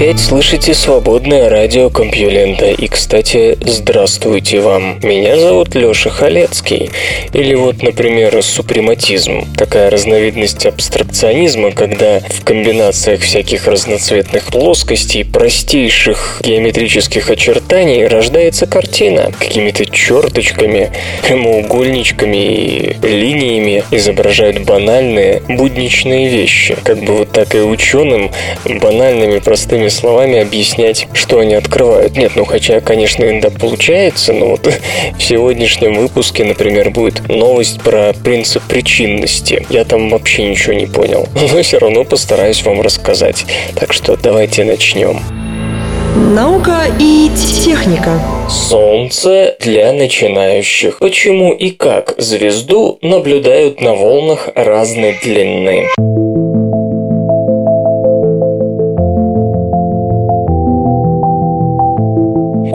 опять слышите свободное радио Компьюлента. И, кстати, здравствуйте вам. Меня зовут Лёша Халецкий. Или вот, например, супрематизм. Такая разновидность абстракционизма, когда в комбинациях всяких разноцветных плоскостей, простейших геометрических очертаний рождается картина. Какими-то черточками, прямоугольничками и линиями изображают банальные, будничные вещи. Как бы вот так и ученым банальными простыми словами объяснять, что они открывают. Нет, ну хотя, конечно, иногда получается, но вот в сегодняшнем выпуске, например, будет новость про принцип причинности. Я там вообще ничего не понял, но все равно постараюсь вам рассказать. Так что давайте начнем. Наука и техника. Солнце для начинающих. Почему и как звезду наблюдают на волнах разной длины?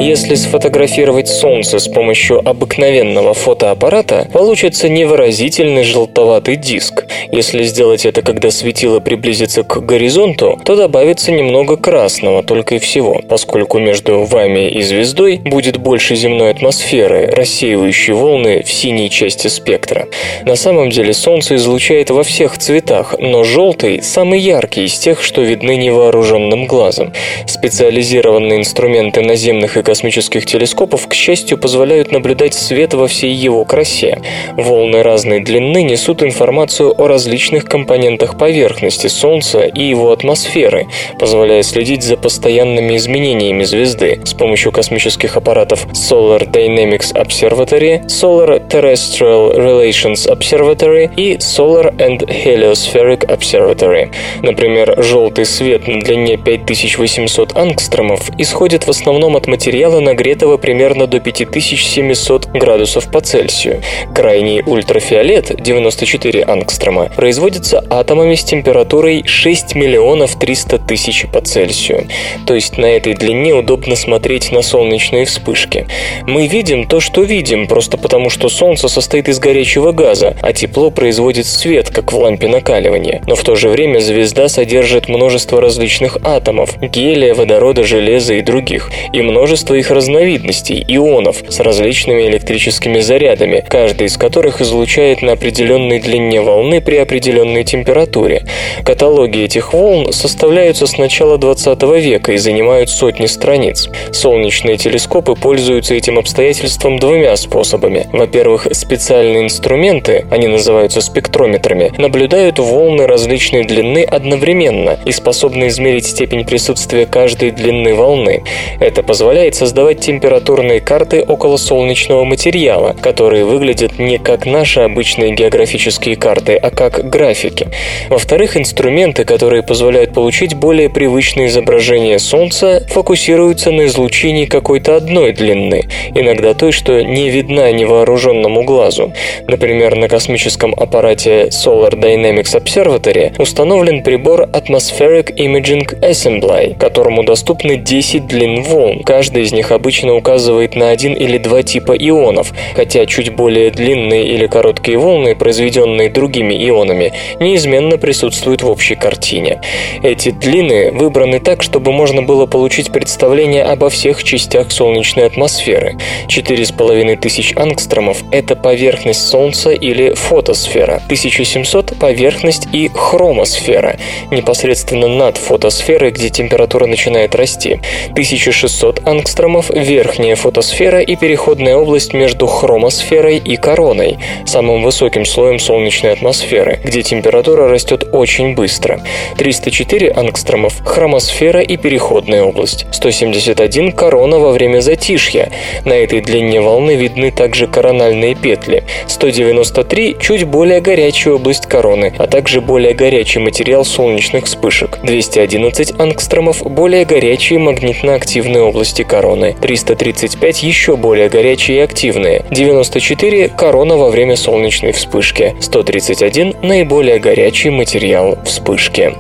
Если сфотографировать Солнце с помощью обыкновенного фотоаппарата, получится невыразительный желтоватый диск. Если сделать это, когда светило приблизится к горизонту, то добавится немного красного только и всего, поскольку между вами и звездой будет больше земной атмосферы, рассеивающей волны в синей части спектра. На самом деле Солнце излучает во всех цветах, но желтый – самый яркий из тех, что видны невооруженным глазом. Специализированные инструменты наземных и космических телескопов, к счастью, позволяют наблюдать свет во всей его красе. Волны разной длины несут информацию о различных компонентах поверхности Солнца и его атмосферы, позволяя следить за постоянными изменениями звезды с помощью космических аппаратов Solar Dynamics Observatory, Solar Terrestrial Relations Observatory и Solar and Heliospheric Observatory. Например, желтый свет на длине 5800 ангстромов исходит в основном от материала материала, нагретого примерно до 5700 градусов по Цельсию. Крайний ультрафиолет, 94 ангстрома, производится атомами с температурой 6 миллионов 300 тысяч по Цельсию. То есть на этой длине удобно смотреть на солнечные вспышки. Мы видим то, что видим, просто потому что Солнце состоит из горячего газа, а тепло производит свет, как в лампе накаливания. Но в то же время звезда содержит множество различных атомов – гелия, водорода, железа и других, и множество множество их разновидностей, ионов, с различными электрическими зарядами, каждый из которых излучает на определенной длине волны при определенной температуре. Каталоги этих волн составляются с начала 20 века и занимают сотни страниц. Солнечные телескопы пользуются этим обстоятельством двумя способами. Во-первых, специальные инструменты, они называются спектрометрами, наблюдают волны различной длины одновременно и способны измерить степень присутствия каждой длины волны. Это позволяет создавать температурные карты около солнечного материала, которые выглядят не как наши обычные географические карты, а как графики. Во-вторых, инструменты, которые позволяют получить более привычные изображения Солнца, фокусируются на излучении какой-то одной длины, иногда той, что не видна невооруженному глазу. Например, на космическом аппарате Solar Dynamics Observatory установлен прибор Atmospheric Imaging Assembly, которому доступны 10 длин волн, каждый из них обычно указывает на один или два типа ионов, хотя чуть более длинные или короткие волны, произведенные другими ионами, неизменно присутствуют в общей картине. Эти длины выбраны так, чтобы можно было получить представление обо всех частях солнечной атмосферы. 4,5 тысяч ангстромов – это поверхность Солнца или фотосфера, 1700 – поверхность и хромосфера, непосредственно над фотосферой, где температура начинает расти, 1600 ангстромов ангстромов верхняя фотосфера и переходная область между хромосферой и короной, самым высоким слоем солнечной атмосферы где температура растет очень быстро. 304 ангстромов – хромосфера и переходная область. 171 – корона во время затишья. На этой длине волны видны также корональные петли. 193 – чуть более горячая область короны, а также более горячий материал солнечных вспышек. 211 ангстромов – более горячие магнитно-активные области короны. 335 – еще более горячие и активные. 94 – корона во время солнечной вспышки. 131 – наиболее горячий материал вспышки.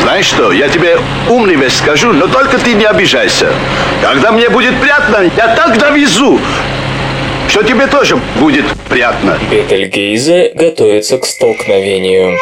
Знаешь что, я тебе умный вещь скажу, но только ты не обижайся. Когда мне будет приятно, я так довезу, что тебе тоже будет приятно. Бетельгейзе готовится к столкновению.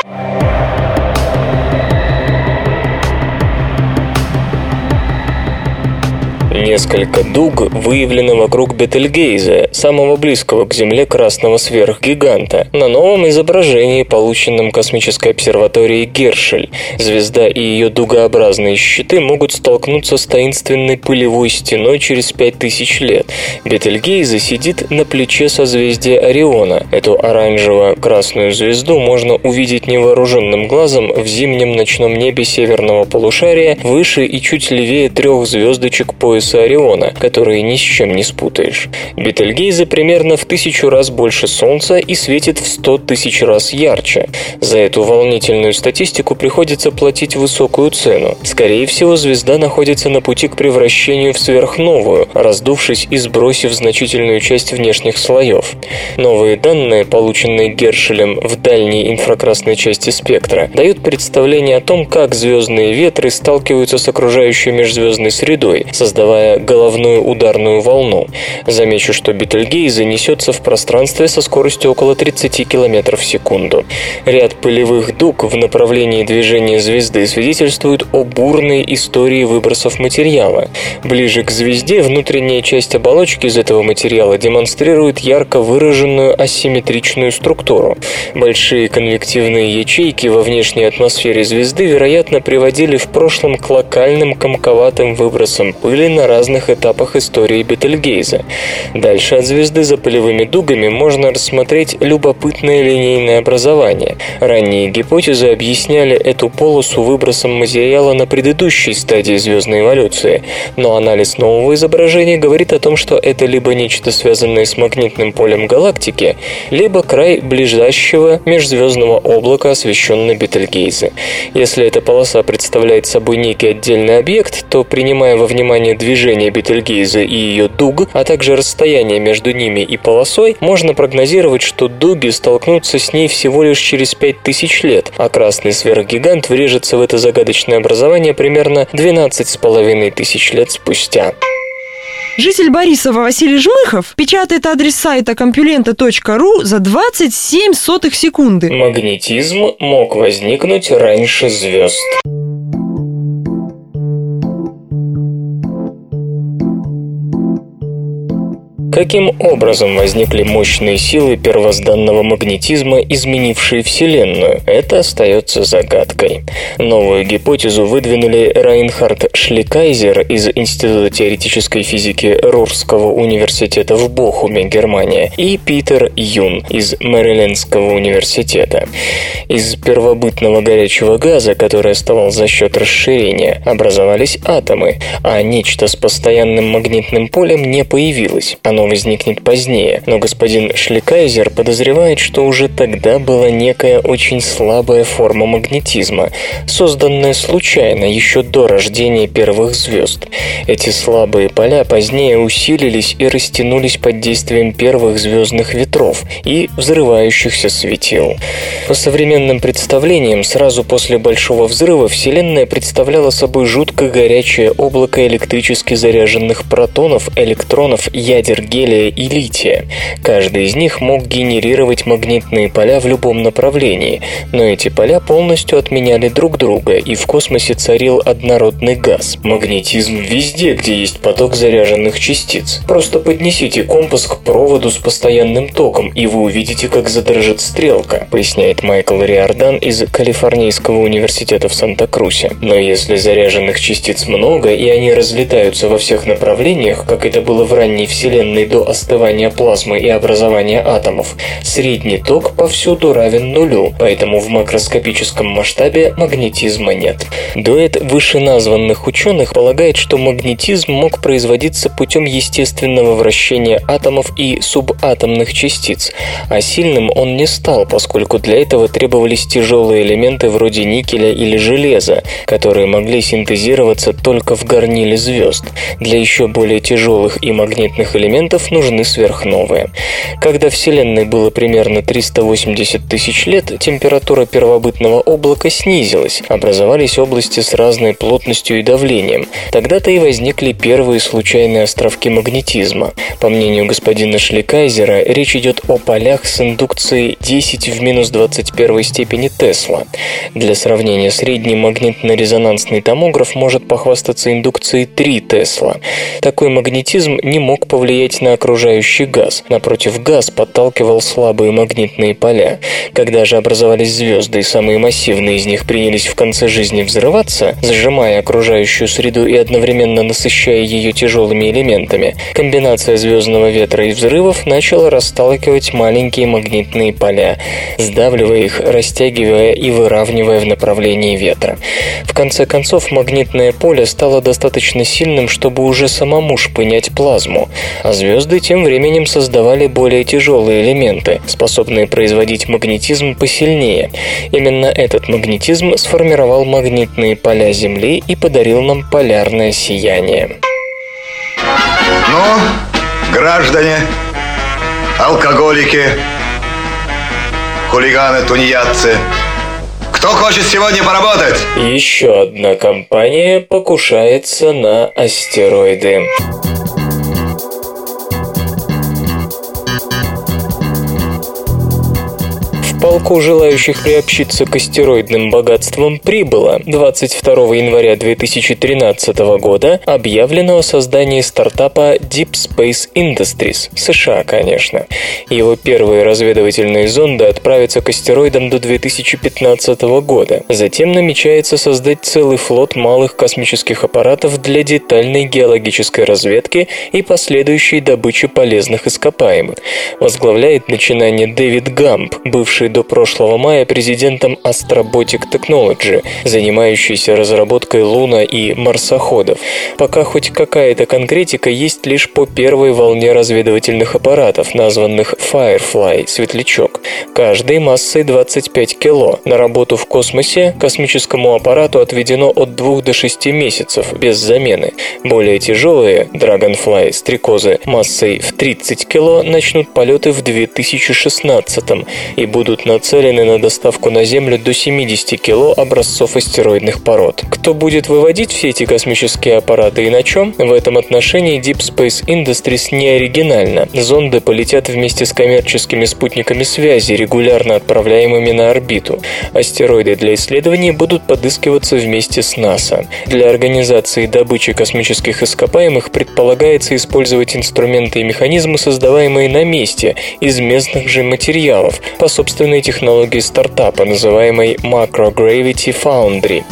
Несколько дуг выявлено вокруг Бетельгейзе, самого близкого к Земле красного сверхгиганта, на новом изображении, полученном космической обсерваторией Гершель. Звезда и ее дугообразные щиты могут столкнуться с таинственной пылевой стеной через 5000 лет. Бетельгейзе сидит на плече созвездия Ориона. Эту оранжево-красную звезду можно увидеть невооруженным глазом в зимнем ночном небе северного полушария выше и чуть левее трех звездочек пояса пояса Ориона, которые ни с чем не спутаешь. Бетельгейзе примерно в тысячу раз больше Солнца и светит в сто тысяч раз ярче. За эту волнительную статистику приходится платить высокую цену. Скорее всего, звезда находится на пути к превращению в сверхновую, раздувшись и сбросив значительную часть внешних слоев. Новые данные, полученные Гершелем в дальней инфракрасной части спектра, дают представление о том, как звездные ветры сталкиваются с окружающей межзвездной средой, создавая создавая головную ударную волну. Замечу, что Бетельгейзе несется в пространстве со скоростью около 30 км в секунду. Ряд пылевых дуг в направлении движения звезды свидетельствует о бурной истории выбросов материала. Ближе к звезде внутренняя часть оболочки из этого материала демонстрирует ярко выраженную асимметричную структуру. Большие конвективные ячейки во внешней атмосфере звезды, вероятно, приводили в прошлом к локальным комковатым выбросам пыли на разных этапах истории Бетельгейза. Дальше от звезды за полевыми дугами можно рассмотреть любопытное линейное образование. Ранние гипотезы объясняли эту полосу выбросом материала на предыдущей стадии звездной эволюции, но анализ нового изображения говорит о том, что это либо нечто связанное с магнитным полем галактики, либо край ближайшего межзвездного облака, освещенный Бетельгейзе. Если эта полоса представляет собой некий отдельный объект, то, принимая во внимание движение движение Бетельгейза и ее дуг, а также расстояние между ними и полосой, можно прогнозировать, что дуги столкнутся с ней всего лишь через 5000 лет, а красный сверхгигант врежется в это загадочное образование примерно 12,5 тысяч лет спустя. Житель Борисова Василий Жмыхов печатает адрес сайта компьюлента.ру за 27 сотых секунды. Магнетизм мог возникнуть раньше звезд. Каким образом возникли мощные силы первозданного магнетизма, изменившие Вселенную? Это остается загадкой. Новую гипотезу выдвинули Райнхард Шликайзер из Института теоретической физики Рурского университета в Бохуме, Германия, и Питер Юн из Мэрилендского университета. Из первобытного горячего газа, который оставал за счет расширения, образовались атомы, а нечто с постоянным магнитным полем не появилось. Оно возникнет позднее, но господин Шликайзер подозревает, что уже тогда была некая очень слабая форма магнетизма, созданная случайно еще до рождения первых звезд. Эти слабые поля позднее усилились и растянулись под действием первых звездных ветров и взрывающихся светил. По современным представлениям, сразу после Большого взрыва Вселенная представляла собой жутко горячее облако электрически заряженных протонов, электронов, ядер гелия и лития. Каждый из них мог генерировать магнитные поля в любом направлении, но эти поля полностью отменяли друг друга, и в космосе царил однородный газ. Магнетизм везде, где есть поток заряженных частиц. Просто поднесите компас к проводу с постоянным током, и вы увидите, как задрожит стрелка, поясняет Майкл Риордан из Калифорнийского университета в Санта-Крусе. Но если заряженных частиц много, и они разлетаются во всех направлениях, как это было в ранней Вселенной до остывания плазмы и образования атомов, средний ток повсюду равен нулю, поэтому в макроскопическом масштабе магнетизма нет. Дуэт вышеназванных ученых полагает, что магнетизм мог производиться путем естественного вращения атомов и субатомных частиц, а сильным он не стал, поскольку для этого требовались тяжелые элементы вроде никеля или железа, которые могли синтезироваться только в горниле звезд. Для еще более тяжелых и магнитных элементов нужны сверхновые. Когда Вселенной было примерно 380 тысяч лет, температура первобытного облака снизилась, образовались области с разной плотностью и давлением. Тогда-то и возникли первые случайные островки магнетизма. По мнению господина Шликайзера, речь идет о полях с индукцией 10 в минус 21 степени Тесла. Для сравнения, средний магнитно-резонансный томограф может похвастаться индукцией 3 Тесла. Такой магнетизм не мог повлиять на окружающий газ. Напротив, газ подталкивал слабые магнитные поля. Когда же образовались звезды и самые массивные из них принялись в конце жизни взрываться, сжимая окружающую среду и одновременно насыщая ее тяжелыми элементами, комбинация звездного ветра и взрывов начала расталкивать маленькие магнитные поля, сдавливая их, растягивая и выравнивая в направлении ветра. В конце концов, магнитное поле стало достаточно сильным, чтобы уже самому шпынять плазму, а звезды тем временем создавали более тяжелые элементы, способные производить магнетизм посильнее. Именно этот магнетизм сформировал магнитные поля Земли и подарил нам полярное сияние. Ну, граждане, алкоголики, хулиганы, тунеядцы, кто хочет сегодня поработать? Еще одна компания покушается на астероиды. Полку желающих приобщиться к астероидным богатствам прибыло. 22 января 2013 года объявлено о создании стартапа Deep Space Industries, США, конечно. Его первые разведывательные зонды отправятся к астероидам до 2015 года. Затем намечается создать целый флот малых космических аппаратов для детальной геологической разведки и последующей добычи полезных ископаемых. Возглавляет начинание Дэвид Гамп, бывший до прошлого мая президентом Astrobotic Technology, занимающийся разработкой луна и марсоходов. Пока хоть какая-то конкретика есть лишь по первой волне разведывательных аппаратов, названных Firefly – светлячок, каждой массой 25 кило. На работу в космосе космическому аппарату отведено от 2 до 6 месяцев без замены. Более тяжелые Dragonfly – стрекозы массой в 30 кило начнут полеты в 2016 и будут нацелены на доставку на Землю до 70 кило образцов астероидных пород. Кто будет выводить все эти космические аппараты и на чем? В этом отношении Deep Space Industries не оригинально. Зонды полетят вместе с коммерческими спутниками связи, регулярно отправляемыми на орбиту. Астероиды для исследований будут подыскиваться вместе с НАСА. Для организации добычи космических ископаемых предполагается использовать инструменты и механизмы, создаваемые на месте, из местных же материалов, по собственной собственной технологии стартапа, называемой Macro Gravity Foundry.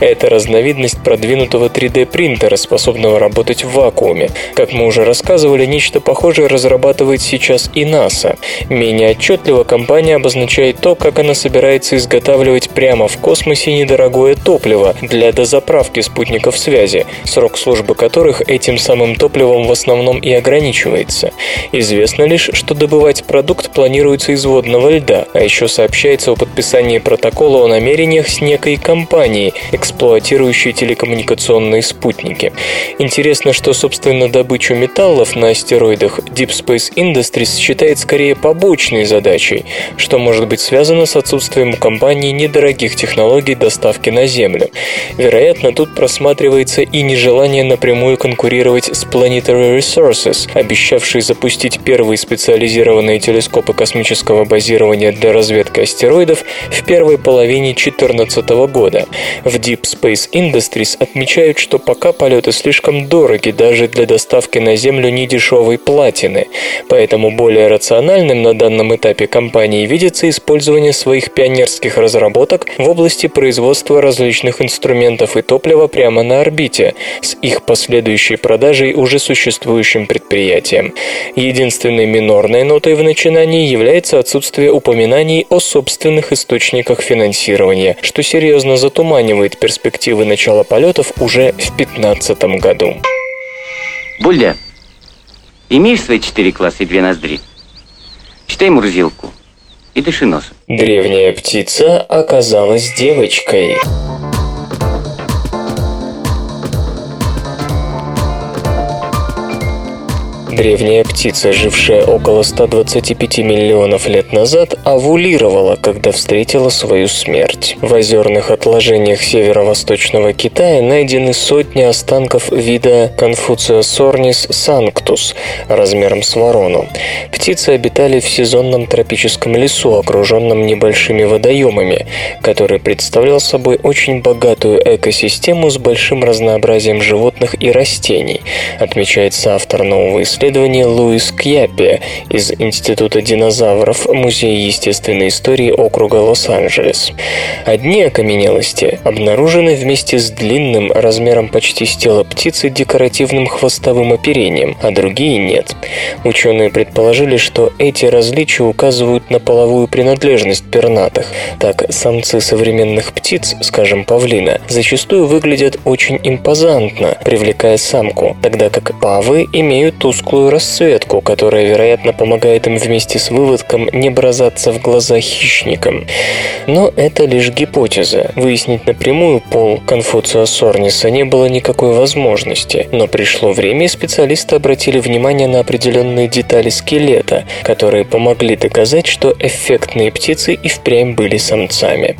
Это разновидность продвинутого 3D-принтера, способного работать в вакууме. Как мы уже рассказывали, нечто похожее разрабатывает сейчас и НАСА. Менее отчетливо компания обозначает то, как она собирается изготавливать прямо в космосе недорогое топливо для дозаправки спутников связи, срок службы которых этим самым топливом в основном и ограничивается. Известно лишь, что добывать продукт планируется из водного льда, а еще сообщается о подписании протокола о намерениях с некой компанией, эксплуатирующей телекоммуникационные спутники. Интересно, что, собственно, добычу металлов на астероидах Deep Space Industries считает скорее побочной задачей, что может быть связано с отсутствием у компании недорогих технологий доставки на Землю. Вероятно, тут просматривается и нежелание напрямую конкурировать с Planetary Resources, обещавшей запустить первые специализированные телескопы космического базирования для разведки астероидов в первой половине 2014 года. В Deep Space Industries отмечают, что пока полеты слишком дороги даже для доставки на Землю недешевой платины, поэтому более рациональным на данном этапе компании видится использование своих пионерских разработок в области производства различных инструментов и топлива прямо на орбите, с их последующей продажей уже существующим предприятиям. Единственной минорной нотой в начинании является отсутствие упоминаний о собственных источниках финансирования, что серьезно затуманивает перспективы начала полетов уже в 2015 году. Бульда, имеешь свои четыре класса и две ноздри? Читай Мурзилку и дыши носом. Древняя птица оказалась девочкой. Древняя птица, жившая около 125 миллионов лет назад, овулировала, когда встретила свою смерть. В озерных отложениях северо-восточного Китая найдены сотни останков вида Confuciosорнис sanctus размером с ворону. Птицы обитали в сезонном тропическом лесу, окруженном небольшими водоемами, который представлял собой очень богатую экосистему с большим разнообразием животных и растений, отмечается автор нового исследования исследования Луис Кьяпи из Института динозавров Музея естественной истории округа Лос-Анджелес. Одни окаменелости обнаружены вместе с длинным, размером почти с тело птицы, декоративным хвостовым оперением, а другие нет. Ученые предположили, что эти различия указывают на половую принадлежность пернатых. Так, самцы современных птиц, скажем, павлина, зачастую выглядят очень импозантно, привлекая самку, тогда как павы имеют тусклую тусклую расцветку, которая, вероятно, помогает им вместе с выводком не бросаться в глаза хищникам. Но это лишь гипотеза. Выяснить напрямую пол Конфуция Сорниса не было никакой возможности, но пришло время, и специалисты обратили внимание на определенные детали скелета, которые помогли доказать, что эффектные птицы и впрямь были самцами.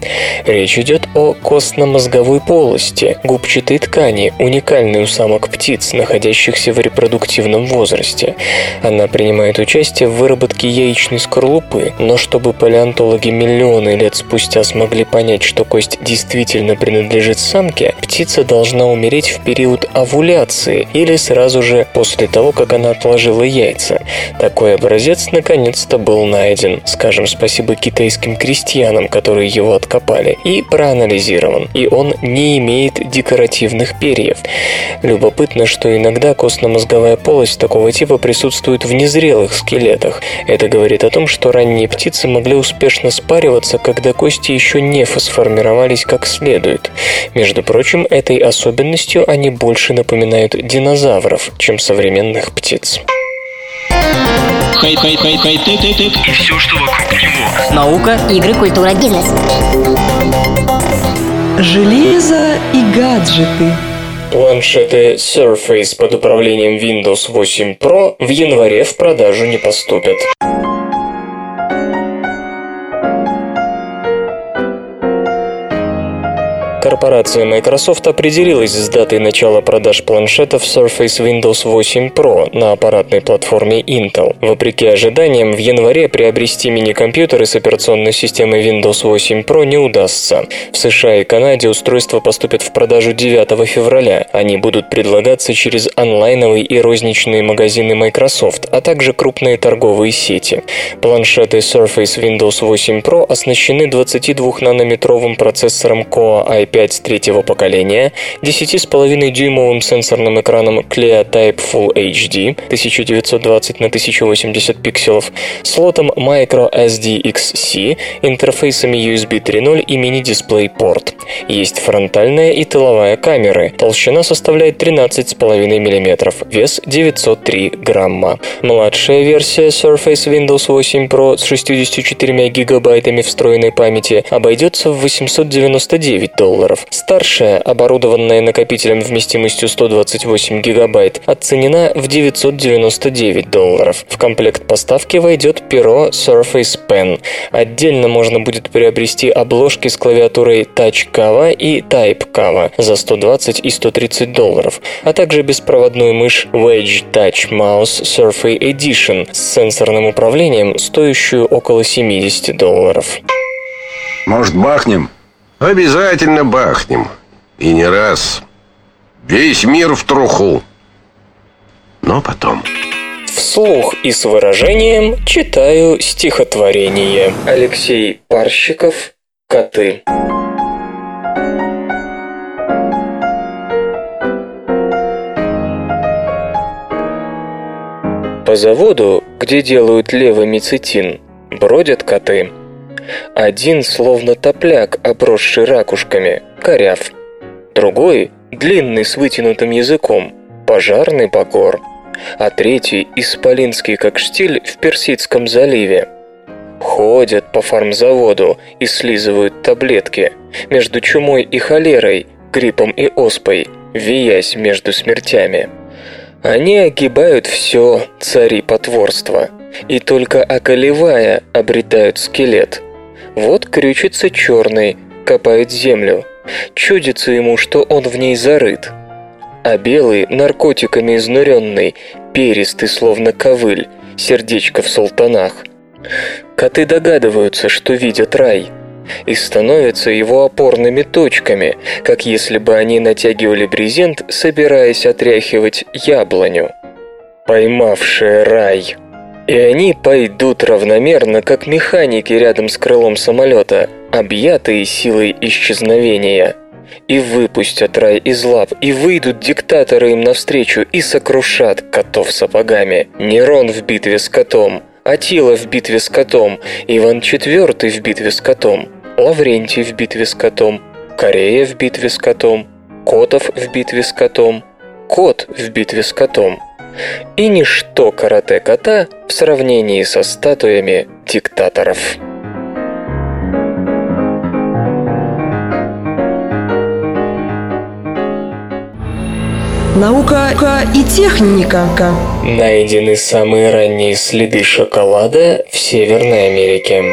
Речь идет о костно-мозговой полости, губчатой ткани, уникальной у самок птиц, находящихся в репродуктивном возрасте возрасте. Она принимает участие в выработке яичной скорлупы, но чтобы палеонтологи миллионы лет спустя смогли понять, что кость действительно принадлежит самке, птица должна умереть в период овуляции или сразу же после того, как она отложила яйца. Такой образец наконец-то был найден, скажем спасибо китайским крестьянам, которые его откопали, и проанализирован, и он не имеет декоративных перьев. Любопытно, что иногда костно-мозговая полость такого типа присутствует в незрелых скелетах. Это говорит о том, что ранние птицы могли успешно спариваться, когда кости еще не фосформировались как следует. Между прочим, этой особенностью они больше напоминают динозавров, чем современных птиц. Хай, хай, хай, хай, ты, ты, ты. И все, что вокруг него. Наука, игры, культура, бизнес. Железо и гаджеты. Планшеты Surface под управлением Windows 8 Pro в январе в продажу не поступят. Корпорация Microsoft определилась с датой начала продаж планшетов Surface Windows 8 Pro на аппаратной платформе Intel. Вопреки ожиданиям, в январе приобрести мини-компьютеры с операционной системой Windows 8 Pro не удастся. В США и Канаде устройства поступят в продажу 9 февраля. Они будут предлагаться через онлайновые и розничные магазины Microsoft, а также крупные торговые сети. Планшеты Surface Windows 8 Pro оснащены 22-нанометровым процессором Core i5 5 третьего поколения, 10,5-дюймовым сенсорным экраном Clear Type Full HD 1920 на 1080 пикселов, слотом Micro SDXC, интерфейсами USB 3.0 и мини-дисплей-порт. Есть фронтальная и тыловая камеры. Толщина составляет 13,5 мм, вес 903 грамма. Младшая версия Surface Windows 8 Pro с 64 гигабайтами встроенной памяти обойдется в 899 долларов долларов. Старшая, оборудованная накопителем вместимостью 128 гигабайт, оценена в 999 долларов. В комплект поставки войдет перо Surface Pen. Отдельно можно будет приобрести обложки с клавиатурой Touch Kava и Type Kava за 120 и 130 долларов, а также беспроводную мышь Wedge Touch Mouse Surface Edition с сенсорным управлением, стоящую около 70 долларов. Может, бахнем? Обязательно бахнем. И не раз. Весь мир в труху. Но потом... Вслух и с выражением читаю стихотворение. Алексей Парщиков «Коты». По заводу, где делают левомицетин, бродят коты. Один словно топляк, обросший ракушками, коряв. Другой, длинный с вытянутым языком, пожарный покор. А третий, исполинский как штиль в Персидском заливе. Ходят по фармзаводу и слизывают таблетки. Между чумой и холерой, гриппом и оспой, виясь между смертями. Они огибают все цари потворства, и только околевая обретают скелет. Вот крючится черный, копает землю. Чудится ему, что он в ней зарыт. А белый, наркотиками изнуренный, перистый, словно ковыль, сердечко в султанах. Коты догадываются, что видят рай – и становятся его опорными точками, как если бы они натягивали брезент, собираясь отряхивать яблоню. Поймавшие рай. И они пойдут равномерно, как механики рядом с крылом самолета, объятые силой исчезновения. И выпустят рай из лап, и выйдут диктаторы им навстречу и сокрушат котов сапогами. Нерон в битве с котом – Атила в битве с котом, Иван IV в битве с котом, Лаврентий в битве с котом, Корея в битве с котом, Котов в битве с котом, Кот в битве с котом. И ничто карате кота в сравнении со статуями диктаторов. Наука и техника. Найдены самые ранние следы шоколада в Северной Америке.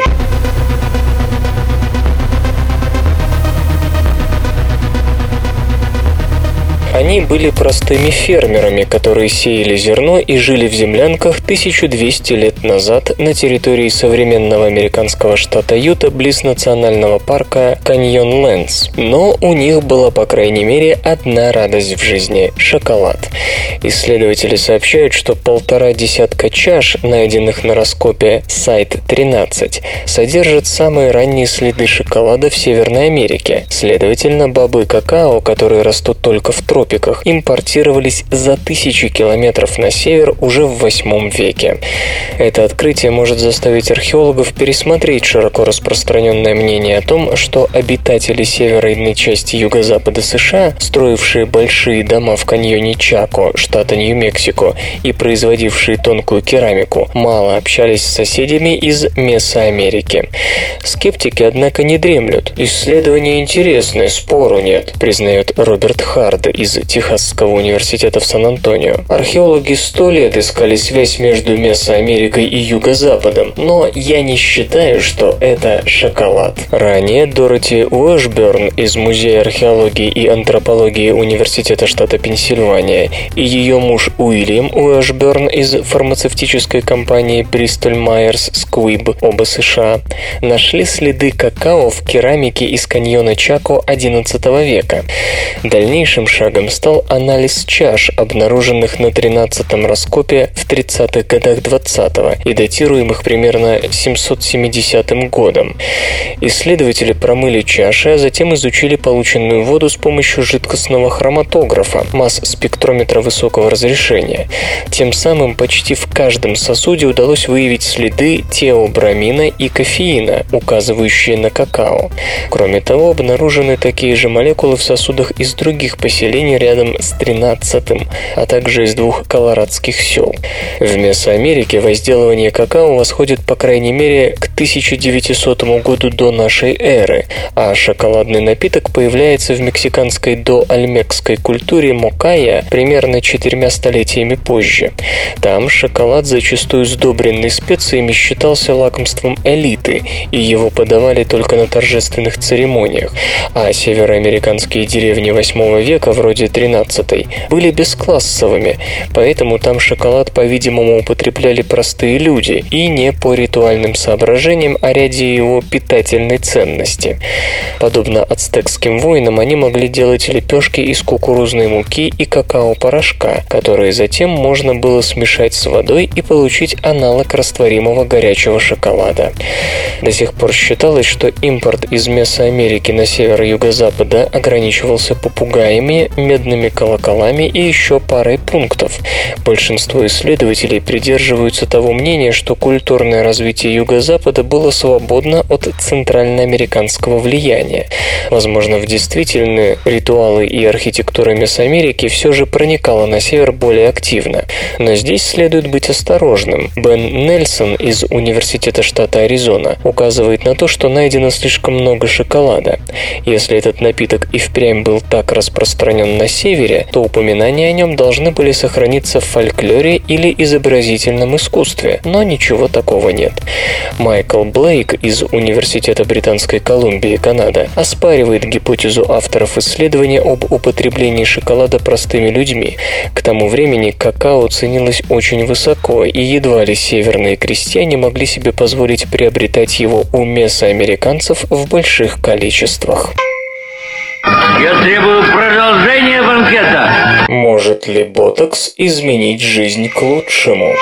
Они были простыми фермерами, которые сеяли зерно и жили в землянках 1200 лет назад на территории современного американского штата Юта близ национального парка Каньон Лэнс. Но у них была, по крайней мере, одна радость в жизни – шоколад. Исследователи сообщают, что полтора десятка чаш, найденных на раскопе Сайт 13, содержат самые ранние следы шоколада в Северной Америке. Следовательно, бобы какао, которые растут только в тропиках, тропиках импортировались за тысячи километров на север уже в восьмом веке. Это открытие может заставить археологов пересмотреть широко распространенное мнение о том, что обитатели северной части юго-запада США, строившие большие дома в каньоне Чако, штата Нью-Мексико, и производившие тонкую керамику, мало общались с соседями из Месоамерики. Скептики, однако, не дремлют. Исследования интересны, спору нет, признает Роберт Хард из Техасского университета в Сан-Антонио. Археологи сто лет искали связь между Месоамерикой и Юго-Западом, но я не считаю, что это шоколад. Ранее Дороти Уэшберн из Музея археологии и антропологии Университета штата Пенсильвания и ее муж Уильям Уэшберн из фармацевтической компании Bristol Myers Squibb, оба США, нашли следы какао в керамике из каньона Чако XI века. Дальнейшим шагом стал анализ чаш, обнаруженных на 13-м раскопе в 30-х годах 20-го и датируемых примерно 770 годом. Исследователи промыли чаши, а затем изучили полученную воду с помощью жидкостного хроматографа, масс-спектрометра высокого разрешения. Тем самым почти в каждом сосуде удалось выявить следы теобрамина и кофеина, указывающие на какао. Кроме того, обнаружены такие же молекулы в сосудах из других поселений районе рядом с 13-м, а также из двух колорадских сел. В Месоамерике возделывание какао восходит по крайней мере к 1900 году до нашей эры, а шоколадный напиток появляется в мексиканской доальмекской культуре мокая примерно четырьмя столетиями позже. Там шоколад, зачастую сдобренный специями, считался лакомством элиты, и его подавали только на торжественных церемониях, а североамериканские деревни 8 века, вроде 13 были бесклассовыми, поэтому там шоколад, по-видимому, употребляли простые люди, и не по ритуальным соображениям, а ради его питательной ценности. Подобно ацтекским воинам, они могли делать лепешки из кукурузной муки и какао-порошка, которые затем можно было смешать с водой и получить аналог растворимого горячего шоколада. До сих пор считалось, что импорт из Месоамерики на север юго-запада ограничивался попугаями, медными колоколами и еще парой пунктов. Большинство исследователей придерживаются того мнения, что культурное развитие юго-запада было свободно от центральноамериканского влияния. Возможно, в действительные ритуалы и архитектура Месоамерики все же проникала на север более активно. Но здесь следует быть осторожным. Бен Нельсон из Университета штата Аризона указывает на то, что найдено слишком много шоколада. Если этот напиток и впрямь был так распространен на севере, то упоминания о нем должны были сохраниться в фольклоре или изобразительном искусстве, но ничего такого нет. Майкл Блейк из Университета Британской Колумбии, Канада, оспаривает гипотезу авторов исследования об употреблении шоколада простыми людьми. К тому времени какао ценилось очень высоко, и едва ли северные крестьяне могли себе позволить приобретать его у месоамериканцев в больших количествах. Я требую продолжения банкета. Может ли ботокс изменить жизнь к лучшему?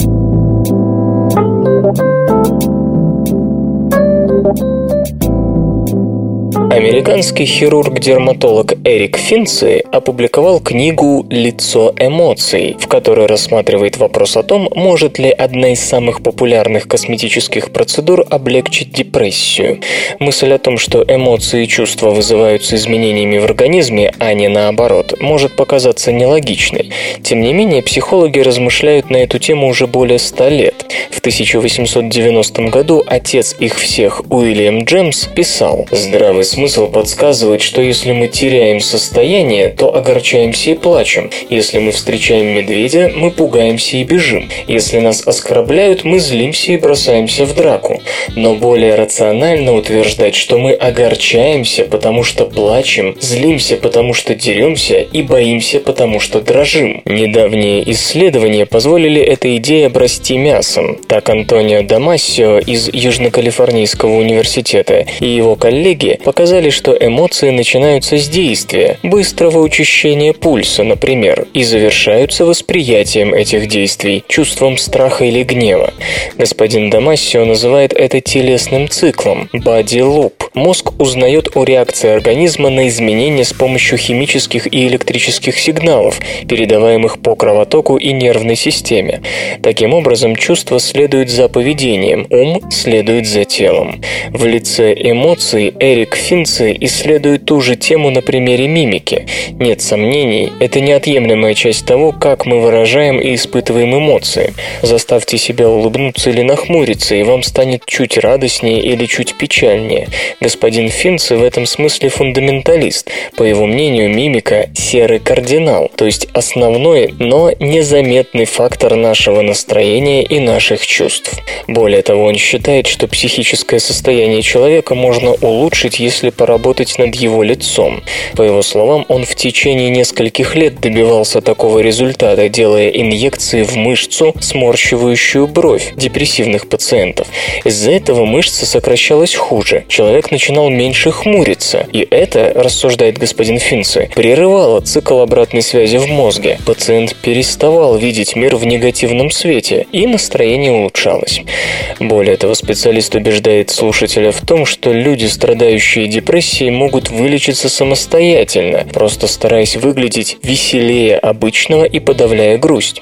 Американский хирург-дерматолог Эрик Финци опубликовал книгу «Лицо эмоций», в которой рассматривает вопрос о том, может ли одна из самых популярных косметических процедур облегчить депрессию. Мысль о том, что эмоции и чувства вызываются изменениями в организме, а не наоборот, может показаться нелогичной. Тем не менее, психологи размышляют на эту тему уже более ста лет. В 1890 году отец их всех, Уильям Джемс, писал «Здравый смысл смысл подсказывает, что если мы теряем состояние, то огорчаемся и плачем. Если мы встречаем медведя, мы пугаемся и бежим. Если нас оскорбляют, мы злимся и бросаемся в драку. Но более рационально утверждать, что мы огорчаемся, потому что плачем, злимся, потому что деремся и боимся, потому что дрожим. Недавние исследования позволили этой идее обрасти мясом. Так Антонио Дамасио из Южно-Калифорнийского университета и его коллеги показали, показали, что эмоции начинаются с действия, быстрого учащения пульса, например, и завершаются восприятием этих действий, чувством страха или гнева. Господин Дамассио называет это телесным циклом – body loop. Мозг узнает о реакции организма на изменения с помощью химических и электрических сигналов, передаваемых по кровотоку и нервной системе. Таким образом, чувство следует за поведением, ум следует за телом. В лице эмоций Эрик Финн Финцы исследуют ту же тему на примере мимики. Нет сомнений, это неотъемлемая часть того, как мы выражаем и испытываем эмоции. Заставьте себя улыбнуться или нахмуриться, и вам станет чуть радостнее или чуть печальнее. Господин Финцы в этом смысле фундаменталист. По его мнению, мимика – серый кардинал, то есть основной, но незаметный фактор нашего настроения и наших чувств. Более того, он считает, что психическое состояние человека можно улучшить, если если поработать над его лицом. По его словам, он в течение нескольких лет добивался такого результата, делая инъекции в мышцу, сморщивающую бровь депрессивных пациентов. Из-за этого мышца сокращалась хуже, человек начинал меньше хмуриться, и это, рассуждает господин Финци, прерывало цикл обратной связи в мозге. Пациент переставал видеть мир в негативном свете, и настроение улучшалось. Более того, специалист убеждает слушателя в том, что люди, страдающие депрессией могут вылечиться самостоятельно, просто стараясь выглядеть веселее обычного и подавляя грусть.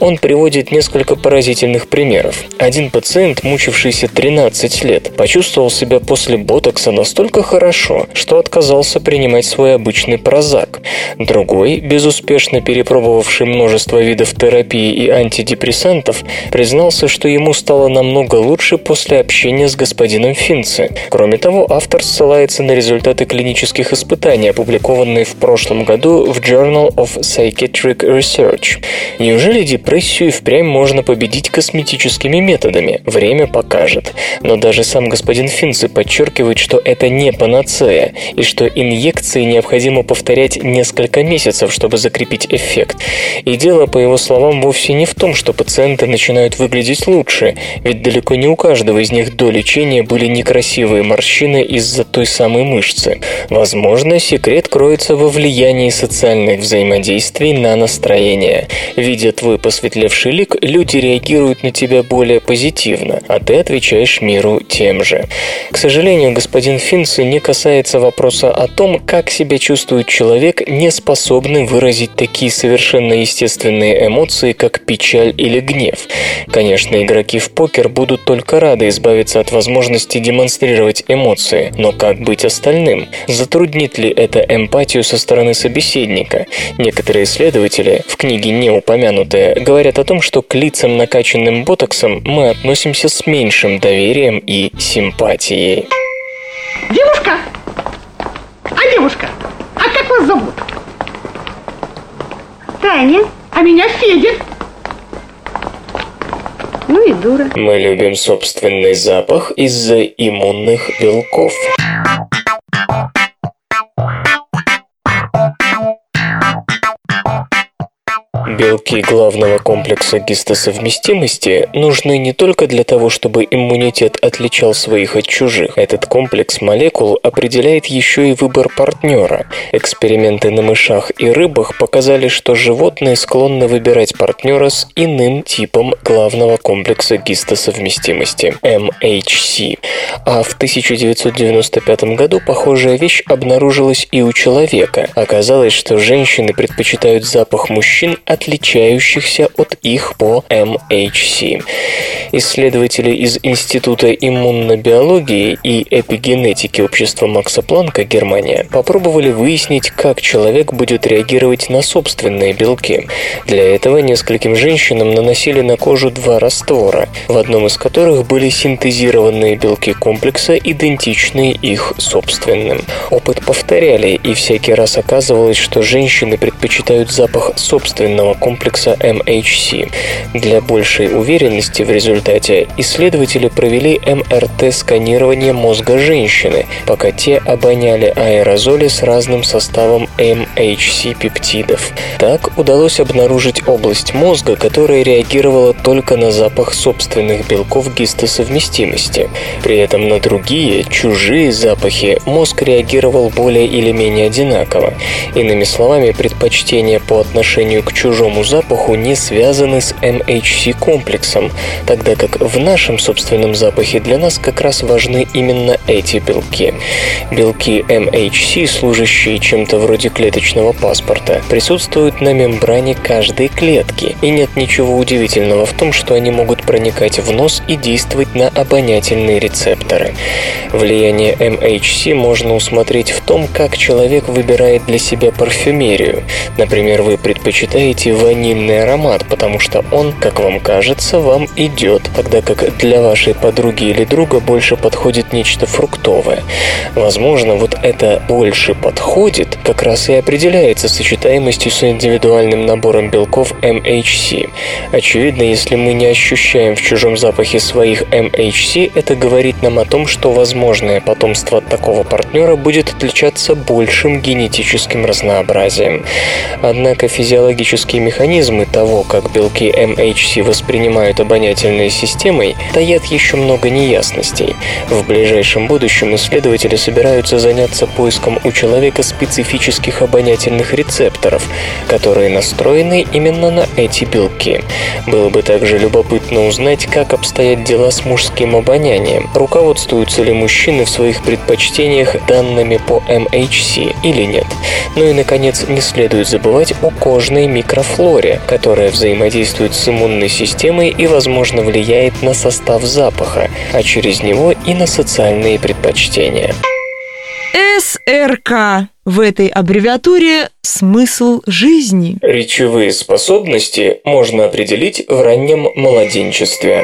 Он приводит несколько поразительных примеров. Один пациент, мучившийся 13 лет, почувствовал себя после ботокса настолько хорошо, что отказался принимать свой обычный прозак. Другой, безуспешно перепробовавший множество видов терапии и антидепрессантов, признался, что ему стало намного лучше после общения с господином Финци. Кроме того, автор ссылается на результаты клинических испытаний, опубликованные в прошлом году в Journal of Psychiatric Research. Неужели депрессию впрямь можно победить косметическими методами? Время покажет. Но даже сам господин Финци подчеркивает, что это не панацея, и что инъекции необходимо повторять несколько месяцев, чтобы закрепить эффект. И дело, по его словам, вовсе не в том, что пациенты начинают выглядеть лучше, ведь далеко не у каждого из них до лечения были некрасивые морщины из-за той самой мышцы. Возможно, секрет кроется во влиянии социальных взаимодействий на настроение. Видя твой посветлевший лик, люди реагируют на тебя более позитивно, а ты отвечаешь миру тем же. К сожалению, господин Финци не касается вопроса о том, как себя чувствует человек, не способный выразить такие совершенно естественные эмоции, как печаль или гнев. Конечно, игроки в покер будут только рады избавиться от возможности демонстрировать эмоции, но как быть остальным? Затруднит ли это эмпатию со стороны собеседника? Некоторые исследователи, в книге не упомянутые, говорят о том, что к лицам, накачанным ботоксом, мы относимся с меньшим доверием и симпатией. Девушка! А девушка, а как вас зовут? Таня. А меня Федя. Ну и дура. Мы любим собственный запах из-за иммунных белков. Белки главного комплекса гистосовместимости нужны не только для того, чтобы иммунитет отличал своих от чужих. Этот комплекс молекул определяет еще и выбор партнера. Эксперименты на мышах и рыбах показали, что животные склонны выбирать партнера с иным типом главного комплекса гистосовместимости – MHC. А в 1995 году похожая вещь обнаружилась и у человека. Оказалось, что женщины предпочитают запах мужчин, отличающихся от их по MHC. Исследователи из Института иммунобиологии и эпигенетики общества Макса Планка, Германия, попробовали выяснить, как человек будет реагировать на собственные белки. Для этого нескольким женщинам наносили на кожу два раствора, в одном из которых были синтезированные белки комплекса, идентичные их собственным. Опыт повторяли, и всякий раз оказывалось, что женщины предпочитают запах собственного комплекса MHC. Для большей уверенности в результате исследователи провели МРТ-сканирование мозга женщины, пока те обоняли аэрозоли с разным составом MHC-пептидов. Так удалось обнаружить область мозга, которая реагировала только на запах собственных белков гистосовместимости. При этом на другие, чужие запахи мозг реагировал более или менее одинаково. Иными словами, предпочтение по отношению к чужому запаху не связаны с MHC-комплексом, тогда как в нашем собственном запахе для нас как раз важны именно эти белки. Белки MHC, служащие чем-то вроде клеточного паспорта, присутствуют на мембране каждой клетки, и нет ничего удивительного в том, что они могут проникать в нос и действовать на обонятельные рецепторы. Влияние MHC можно усмотреть в том, как человек выбирает для себя парфюмерию. Например, вы предпочитаете ванильный аромат, потому что он, как вам кажется, вам идет, тогда как для вашей подруги или друга больше подходит нечто фруктовое. Возможно, вот это «больше подходит» как раз и определяется сочетаемостью с индивидуальным набором белков MHC. Очевидно, если мы не ощущаем в чужом запахе своих MHC, это говорит нам о том, что возможное потомство такого партнера будет отличаться большим генетическим разнообразием. Однако физиологические механизмы того, как белки MHC воспринимают обонятельные системы, таят еще много неясностей. В ближайшем будущем исследователи собираются заняться поиском у человека специфических обонятельных рецепторов, которые настроены именно на эти белки. Было бы также любопытно узнать, как обстоят дела с мужским обонянием. Руководствуются ли мужчины в своих предпочтениях данными по MHC или нет. Ну и, наконец, не следует забывать о кожной микрофлоре, которая взаимодействует с иммунной системой и, возможно, влияет на состав запаха, а через него и на социальные предпочтения. СРК. В этой аббревиатуре смысл жизни. Речевые способности можно определить в раннем младенчестве.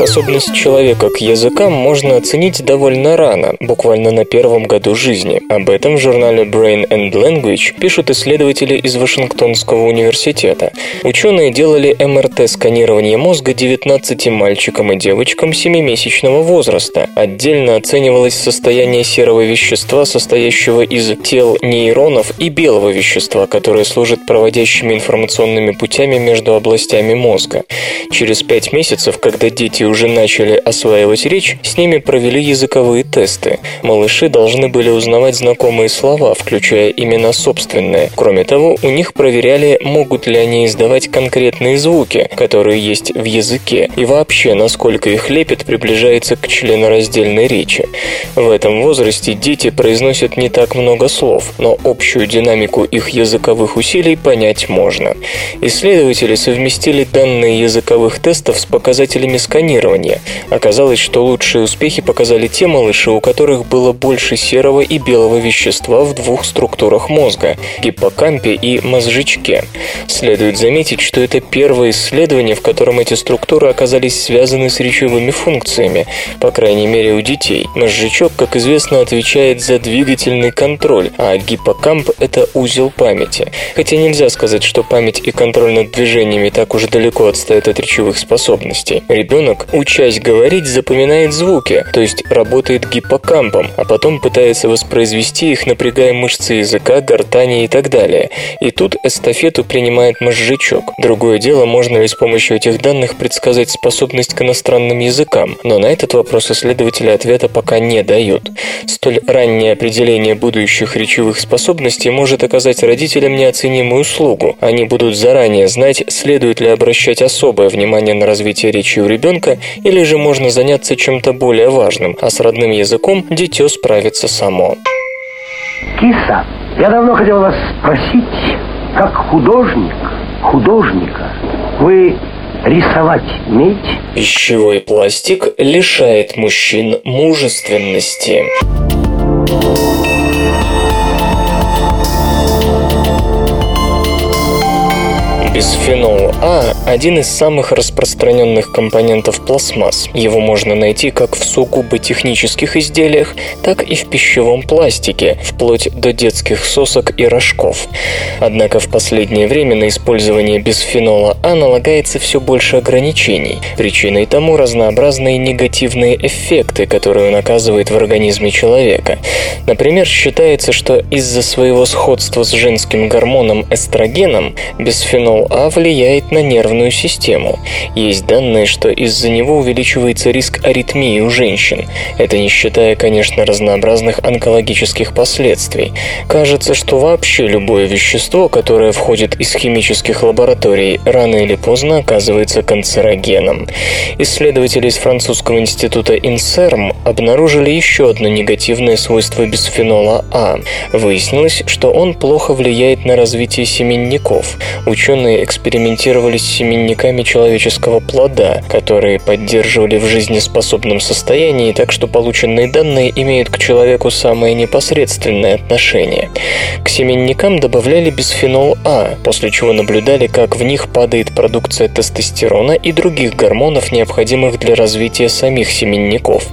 Способность человека к языкам можно оценить довольно рано, буквально на первом году жизни. Об этом в журнале Brain and Language пишут исследователи из Вашингтонского университета. Ученые делали МРТ-сканирование мозга 19 мальчикам и девочкам 7-месячного возраста. Отдельно оценивалось состояние серого вещества, состоящего из тел нейронов и белого вещества, которое служит проводящими информационными путями между областями мозга. Через 5 месяцев, когда дети уже начали осваивать речь, с ними провели языковые тесты. Малыши должны были узнавать знакомые слова, включая имена собственные. Кроме того, у них проверяли, могут ли они издавать конкретные звуки, которые есть в языке, и вообще, насколько их лепет приближается к членораздельной речи. В этом возрасте дети произносят не так много слов, но общую динамику их языковых усилий понять можно. Исследователи совместили данные языковых тестов с показателями сканирования тестирования. Оказалось, что лучшие успехи показали те малыши, у которых было больше серого и белого вещества в двух структурах мозга – гиппокампе и мозжечке. Следует заметить, что это первое исследование, в котором эти структуры оказались связаны с речевыми функциями, по крайней мере у детей. Мозжечок, как известно, отвечает за двигательный контроль, а гиппокамп – это узел памяти. Хотя нельзя сказать, что память и контроль над движениями так уж далеко отстают от речевых способностей. Ребенок учась говорить, запоминает звуки, то есть работает гиппокампом, а потом пытается воспроизвести их, напрягая мышцы языка, гортани и так далее. И тут эстафету принимает мозжечок. Другое дело, можно ли с помощью этих данных предсказать способность к иностранным языкам, но на этот вопрос исследователи ответа пока не дают. Столь раннее определение будущих речевых способностей может оказать родителям неоценимую услугу. Они будут заранее знать, следует ли обращать особое внимание на развитие речи у ребенка или же можно заняться чем-то более важным, а с родным языком дитё справится само. Киса, я давно хотел вас спросить, как художник, художника, вы рисовать умеете? Пищевой пластик лишает мужчин мужественности. Бисфенол А – один из самых распространенных компонентов пластмасс. Его можно найти как в сугубо технических изделиях, так и в пищевом пластике, вплоть до детских сосок и рожков. Однако в последнее время на использование бисфенола А налагается все больше ограничений. Причиной тому разнообразные негативные эффекты, которые он оказывает в организме человека. Например, считается, что из-за своего сходства с женским гормоном эстрогеном бисфенол а влияет на нервную систему. Есть данные, что из-за него увеличивается риск аритмии у женщин. Это не считая, конечно, разнообразных онкологических последствий. Кажется, что вообще любое вещество, которое входит из химических лабораторий, рано или поздно оказывается канцерогеном. Исследователи из французского института Инсерм обнаружили еще одно негативное свойство бисфенола А. Выяснилось, что он плохо влияет на развитие семенников. Ученые экспериментировали с семенниками человеческого плода, которые поддерживали в жизнеспособном состоянии, так что полученные данные имеют к человеку самое непосредственное отношение. К семенникам добавляли бисфенол А, после чего наблюдали, как в них падает продукция тестостерона и других гормонов, необходимых для развития самих семенников.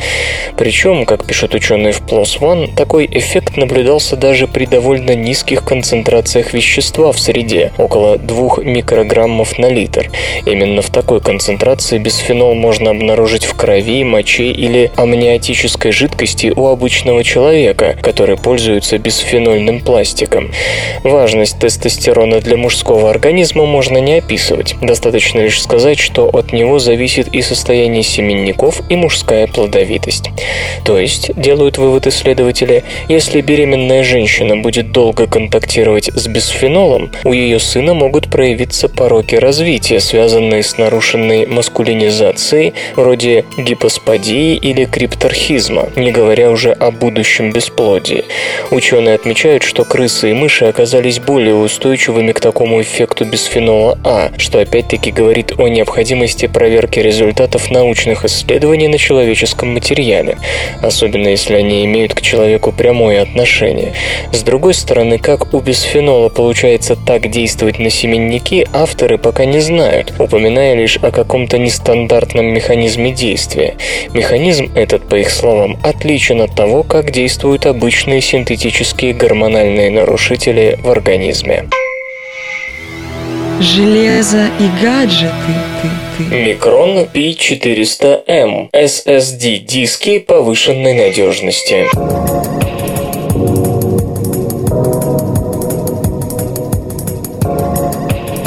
Причем, как пишут ученые в PLOS ONE, такой эффект наблюдался даже при довольно низких концентрациях вещества в среде, около 2 микрограммов на литр. Именно в такой концентрации бисфенол можно обнаружить в крови, моче или амниотической жидкости у обычного человека, который пользуется бисфенольным пластиком. Важность тестостерона для мужского организма можно не описывать. Достаточно лишь сказать, что от него зависит и состояние семенников, и мужская плодовитость. То есть, делают вывод исследователи, если беременная женщина будет долго контактировать с бисфенолом, у ее сына могут проявиться пороки развития, связанные с нарушенной маскулинизацией, вроде гипосподии или крипторхизма, не говоря уже о будущем бесплодии. Ученые отмечают, что крысы и мыши оказались более устойчивыми к такому эффекту бисфенола А, что опять-таки говорит о необходимости проверки результатов научных исследований на человеческом материале, особенно если они имеют к человеку прямое отношение. С другой стороны, как у бисфенола получается так действовать на семенники, авторы пока не знают, упоминая лишь о каком-то нестандартном механизме действия. Механизм этот, по их словам, отличен от того, как действуют обычные синтетические гормональные нарушители в организме. Железо и гаджеты. Ты, ты. Микрон P400M SSD-диски повышенной надежности.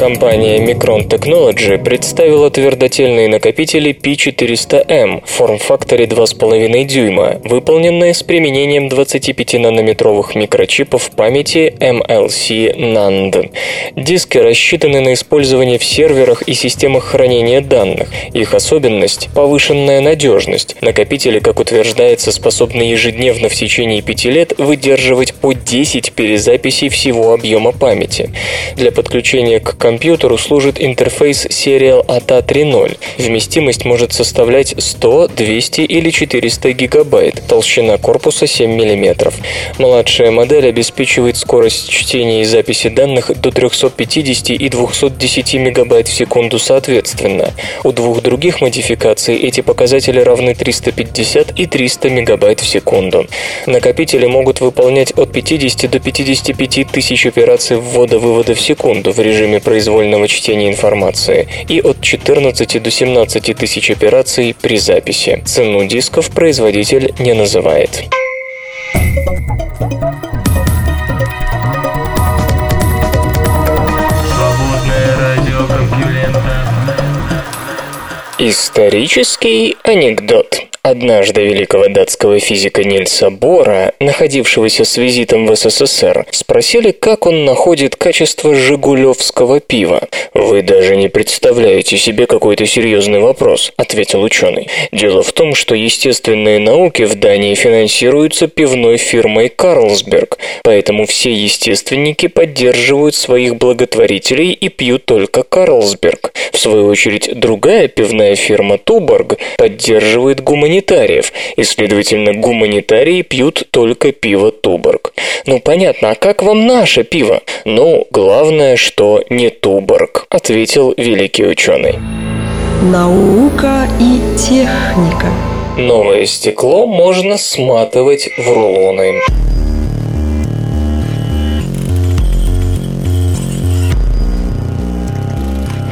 Компания Micron Technology представила твердотельные накопители P400M в форм-факторе 2,5 дюйма, выполненные с применением 25-нанометровых микрочипов памяти MLC NAND. Диски рассчитаны на использование в серверах и системах хранения данных. Их особенность – повышенная надежность. Накопители, как утверждается, способны ежедневно в течение 5 лет выдерживать по 10 перезаписей всего объема памяти. Для подключения к компьютеру служит интерфейс Serial ATA 3.0. Вместимость может составлять 100, 200 или 400 гигабайт, толщина корпуса 7 мм. Младшая модель обеспечивает скорость чтения и записи данных до 350 и 210 мегабайт в секунду соответственно. У двух других модификаций эти показатели равны 350 и 300 мегабайт в секунду. Накопители могут выполнять от 50 до 55 тысяч операций ввода-вывода в секунду в режиме производства произвольного чтения информации и от 14 до 17 тысяч операций при записи. Цену дисков производитель не называет. Исторический анекдот. Однажды великого датского физика Нильса Бора, находившегося с визитом в СССР, спросили, как он находит качество жигулевского пива. «Вы даже не представляете себе какой-то серьезный вопрос», — ответил ученый. «Дело в том, что естественные науки в Дании финансируются пивной фирмой Карлсберг, поэтому все естественники поддерживают своих благотворителей и пьют только Карлсберг. В свою очередь, другая пивная фирма Туборг поддерживает гуманитарные гуманитариев, и, следовательно, гуманитарии пьют только пиво Туборг. Ну, понятно, а как вам наше пиво? Ну, главное, что не Туборг, ответил великий ученый. Наука и техника. Новое стекло можно сматывать в рулоны.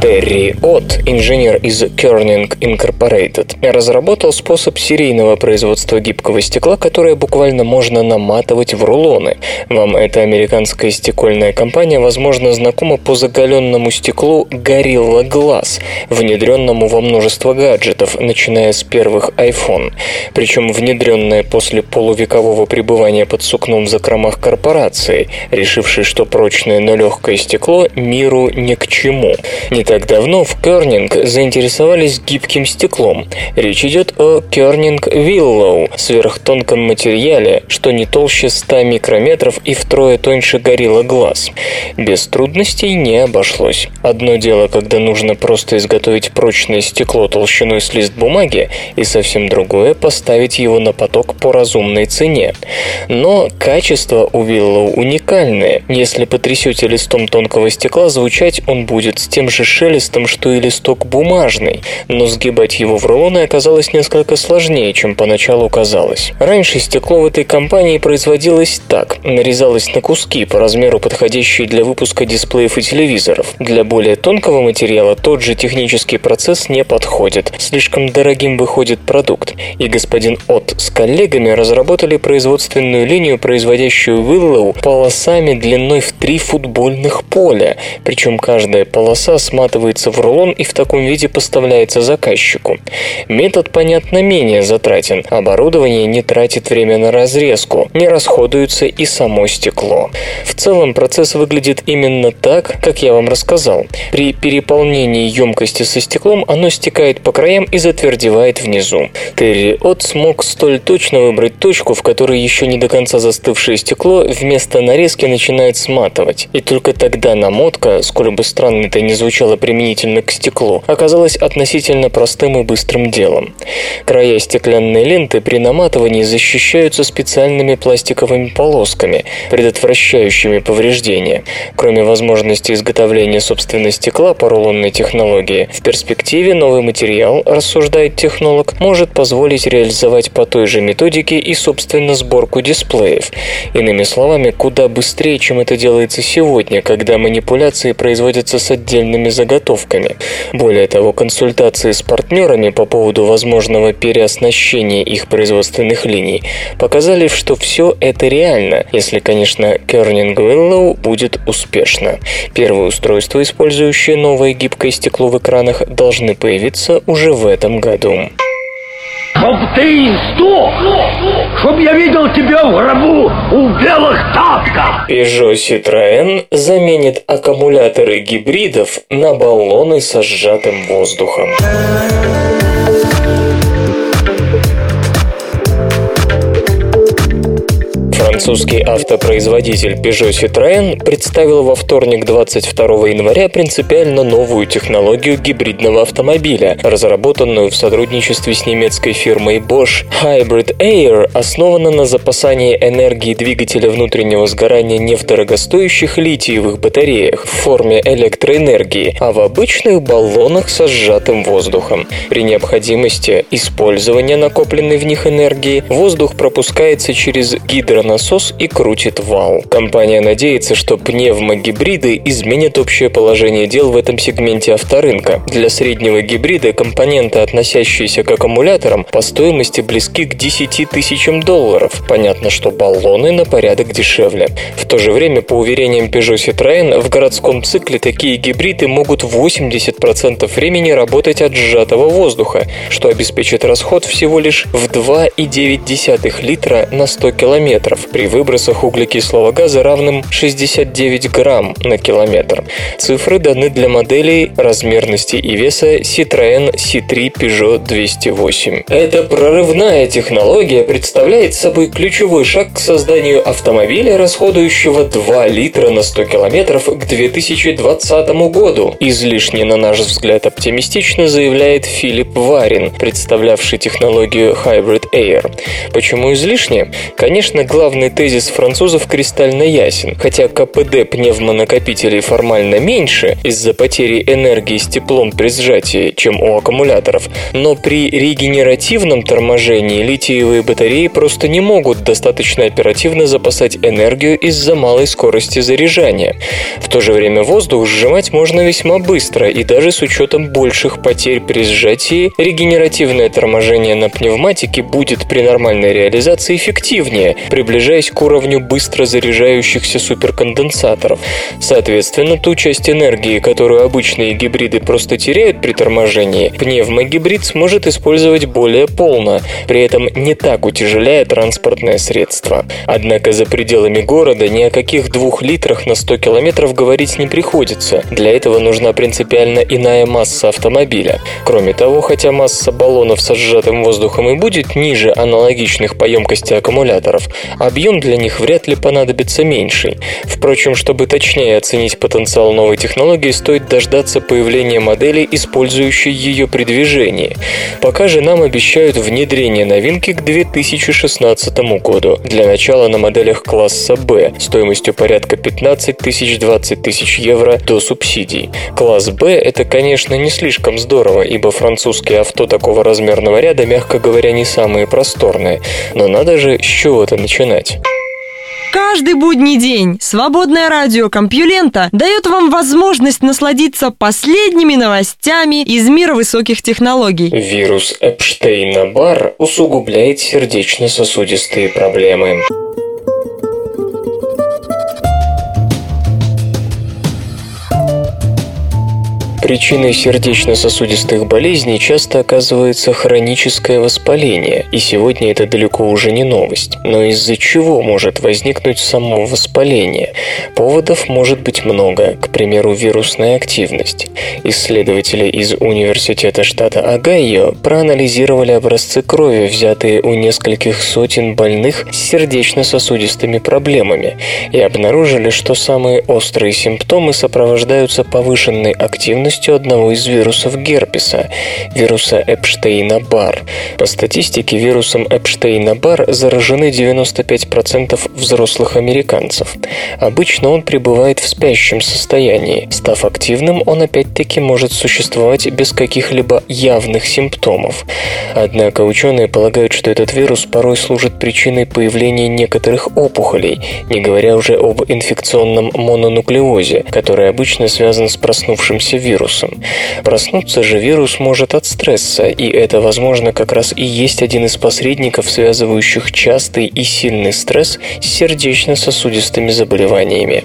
Терри От, инженер из Kerning Incorporated, разработал способ серийного производства гибкого стекла, которое буквально можно наматывать в рулоны. Вам эта американская стекольная компания, возможно, знакома по заголенному стеклу Gorilla Glass, внедренному во множество гаджетов, начиная с первых iPhone. Причем внедренное после полувекового пребывания под сукном в закромах корпорации, решившей, что прочное, но легкое стекло миру ни к чему. Не так давно в Кернинг заинтересовались гибким стеклом. Речь идет о Кернинг Willow, сверхтонком материале, что не толще 100 микрометров и втрое тоньше горилла глаз. Без трудностей не обошлось. Одно дело, когда нужно просто изготовить прочное стекло толщиной с лист бумаги, и совсем другое – поставить его на поток по разумной цене. Но качество у Willow уникальное. Если потрясете листом тонкого стекла, звучать он будет с тем же шелестом, что и листок бумажный, но сгибать его в рулоны оказалось несколько сложнее, чем поначалу казалось. Раньше стекло в этой компании производилось так, нарезалось на куски по размеру подходящие для выпуска дисплеев и телевизоров. Для более тонкого материала тот же технический процесс не подходит, слишком дорогим выходит продукт, и господин От с коллегами разработали производственную линию, производящую Willow полосами длиной в три футбольных поля, причем каждая полоса сматывается в рулон и в таком виде поставляется заказчику. Метод, понятно, менее затратен. Оборудование не тратит время на разрезку, не расходуется и само стекло. В целом процесс выглядит именно так, как я вам рассказал. При переполнении емкости со стеклом оно стекает по краям и затвердевает внизу. Терри От смог столь точно выбрать точку, в которой еще не до конца застывшее стекло вместо нарезки начинает сматывать. И только тогда намотка, сколь бы странно это ни звучало применительно к стеклу, оказалась относительно простым и быстрым делом. Края стеклянной ленты при наматывании защищаются специальными пластиковыми полосками, предотвращающими повреждения. Кроме возможности изготовления собственного стекла по рулонной технологии, в перспективе новый материал, рассуждает технолог, может позволить реализовать по той же методике и, собственно, сборку дисплеев. Иными словами, куда быстрее, чем это делается сегодня, когда манипуляции производятся с отдельными заготовками. Более того, консультации с партнерами по поводу возможного переоснащения их производственных линий показали, что все это реально, если, конечно, Кернинг Willow будет успешно. Первые устройства, использующие новое гибкое стекло в экранах, должны появиться уже в этом году. Чтоб ты сдох! Чтоб я видел тебя в гробу у белых тапках! Peugeot Citroën заменит аккумуляторы гибридов на баллоны со сжатым воздухом. Французский автопроизводитель Peugeot Citroën представил во вторник 22 января принципиально новую технологию гибридного автомобиля, разработанную в сотрудничестве с немецкой фирмой Bosch. Hybrid Air основана на запасании энергии двигателя внутреннего сгорания не в дорогостоящих литиевых батареях в форме электроэнергии, а в обычных баллонах со сжатым воздухом. При необходимости использования накопленной в них энергии воздух пропускается через гидронасос насос и крутит вал. Компания надеется, что пневмогибриды изменят общее положение дел в этом сегменте авторынка. Для среднего гибрида компоненты, относящиеся к аккумуляторам, по стоимости близки к 10 тысячам долларов. Понятно, что баллоны на порядок дешевле. В то же время, по уверениям Peugeot Citroën, в городском цикле такие гибриды могут 80% времени работать от сжатого воздуха, что обеспечит расход всего лишь в 2,9 литра на 100 километров при выбросах углекислого газа равным 69 грамм на километр. Цифры даны для моделей размерности и веса Citroën C3 Peugeot 208. Эта прорывная технология представляет собой ключевой шаг к созданию автомобиля, расходующего 2 литра на 100 километров к 2020 году. Излишне, на наш взгляд, оптимистично заявляет Филипп Варин, представлявший технологию Hybrid Air. Почему излишне? Конечно, главный Главный тезис французов кристально ясен. Хотя КПД пневмонакопителей формально меньше из-за потери энергии с теплом при сжатии, чем у аккумуляторов, но при регенеративном торможении литиевые батареи просто не могут достаточно оперативно запасать энергию из-за малой скорости заряжания. В то же время воздух сжимать можно весьма быстро и даже с учетом больших потерь при сжатии регенеративное торможение на пневматике будет при нормальной реализации эффективнее, приближаясь приближаясь к уровню быстро заряжающихся суперконденсаторов. Соответственно, ту часть энергии, которую обычные гибриды просто теряют при торможении, пневмогибрид сможет использовать более полно, при этом не так утяжеляя транспортное средство. Однако за пределами города ни о каких двух литрах на 100 километров говорить не приходится. Для этого нужна принципиально иная масса автомобиля. Кроме того, хотя масса баллонов со сжатым воздухом и будет ниже аналогичных по емкости аккумуляторов, объем объем для них вряд ли понадобится меньший. Впрочем, чтобы точнее оценить потенциал новой технологии, стоит дождаться появления модели, использующей ее при движении. Пока же нам обещают внедрение новинки к 2016 году. Для начала на моделях класса B стоимостью порядка 15 тысяч 20 тысяч евро до субсидий. Класс B это, конечно, не слишком здорово, ибо французские авто такого размерного ряда, мягко говоря, не самые просторные. Но надо же с чего-то начинать. Каждый будний день свободное радио Компьюлента дает вам возможность насладиться последними новостями из мира высоких технологий. Вирус Эпштейна-Бар усугубляет сердечно-сосудистые проблемы. Причиной сердечно-сосудистых болезней часто оказывается хроническое воспаление, и сегодня это далеко уже не новость. Но из-за чего может возникнуть само воспаление? Поводов может быть много, к примеру, вирусная активность. Исследователи из Университета штата Огайо проанализировали образцы крови, взятые у нескольких сотен больных с сердечно-сосудистыми проблемами, и обнаружили, что самые острые симптомы сопровождаются повышенной активностью полностью одного из вирусов герпеса – вируса Эпштейна-Бар. По статистике, вирусом Эпштейна-Бар заражены 95% взрослых американцев. Обычно он пребывает в спящем состоянии. Став активным, он опять-таки может существовать без каких-либо явных симптомов. Однако ученые полагают, что этот вирус порой служит причиной появления некоторых опухолей, не говоря уже об инфекционном мононуклеозе, который обычно связан с проснувшимся вирусом вирусом. Проснуться же вирус может от стресса, и это, возможно, как раз и есть один из посредников, связывающих частый и сильный стресс с сердечно-сосудистыми заболеваниями.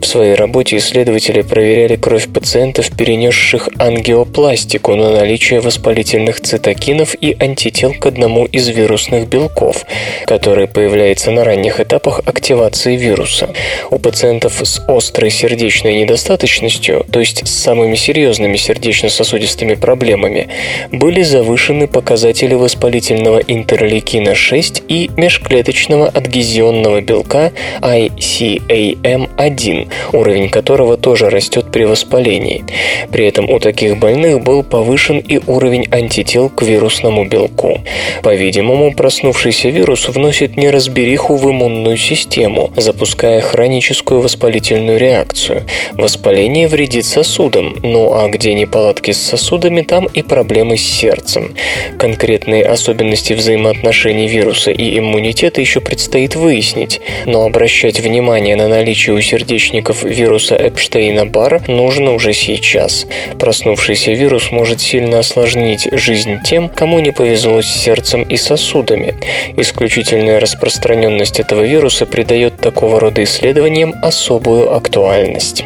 В своей работе исследователи проверяли кровь пациентов, перенесших ангиопластику на наличие воспалительных цитокинов и антител к одному из вирусных белков, который появляется на ранних этапах активации вируса. У пациентов с острой сердечной недостаточностью, то есть с самыми серьезными серьезными сердечно-сосудистыми проблемами, были завышены показатели воспалительного интерлейкина-6 и межклеточного адгезионного белка ICAM-1, уровень которого тоже растет при воспалении. При этом у таких больных был повышен и уровень антител к вирусному белку. По-видимому, проснувшийся вирус вносит неразбериху в иммунную систему, запуская хроническую воспалительную реакцию. Воспаление вредит сосудам, но а где неполадки с сосудами, там и проблемы с сердцем. Конкретные особенности взаимоотношений вируса и иммунитета еще предстоит выяснить, но обращать внимание на наличие у сердечников вируса Эпштейна-Барра нужно уже сейчас. Проснувшийся вирус может сильно осложнить жизнь тем, кому не повезло с сердцем и сосудами. Исключительная распространенность этого вируса придает такого рода исследованиям особую актуальность.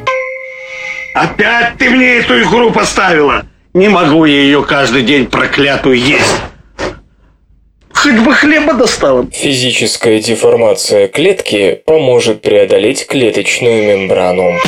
Опять ты мне эту игру поставила? Не могу я ее каждый день проклятую есть. Хоть бы хлеба достала. Физическая деформация клетки поможет преодолеть клеточную мембрану.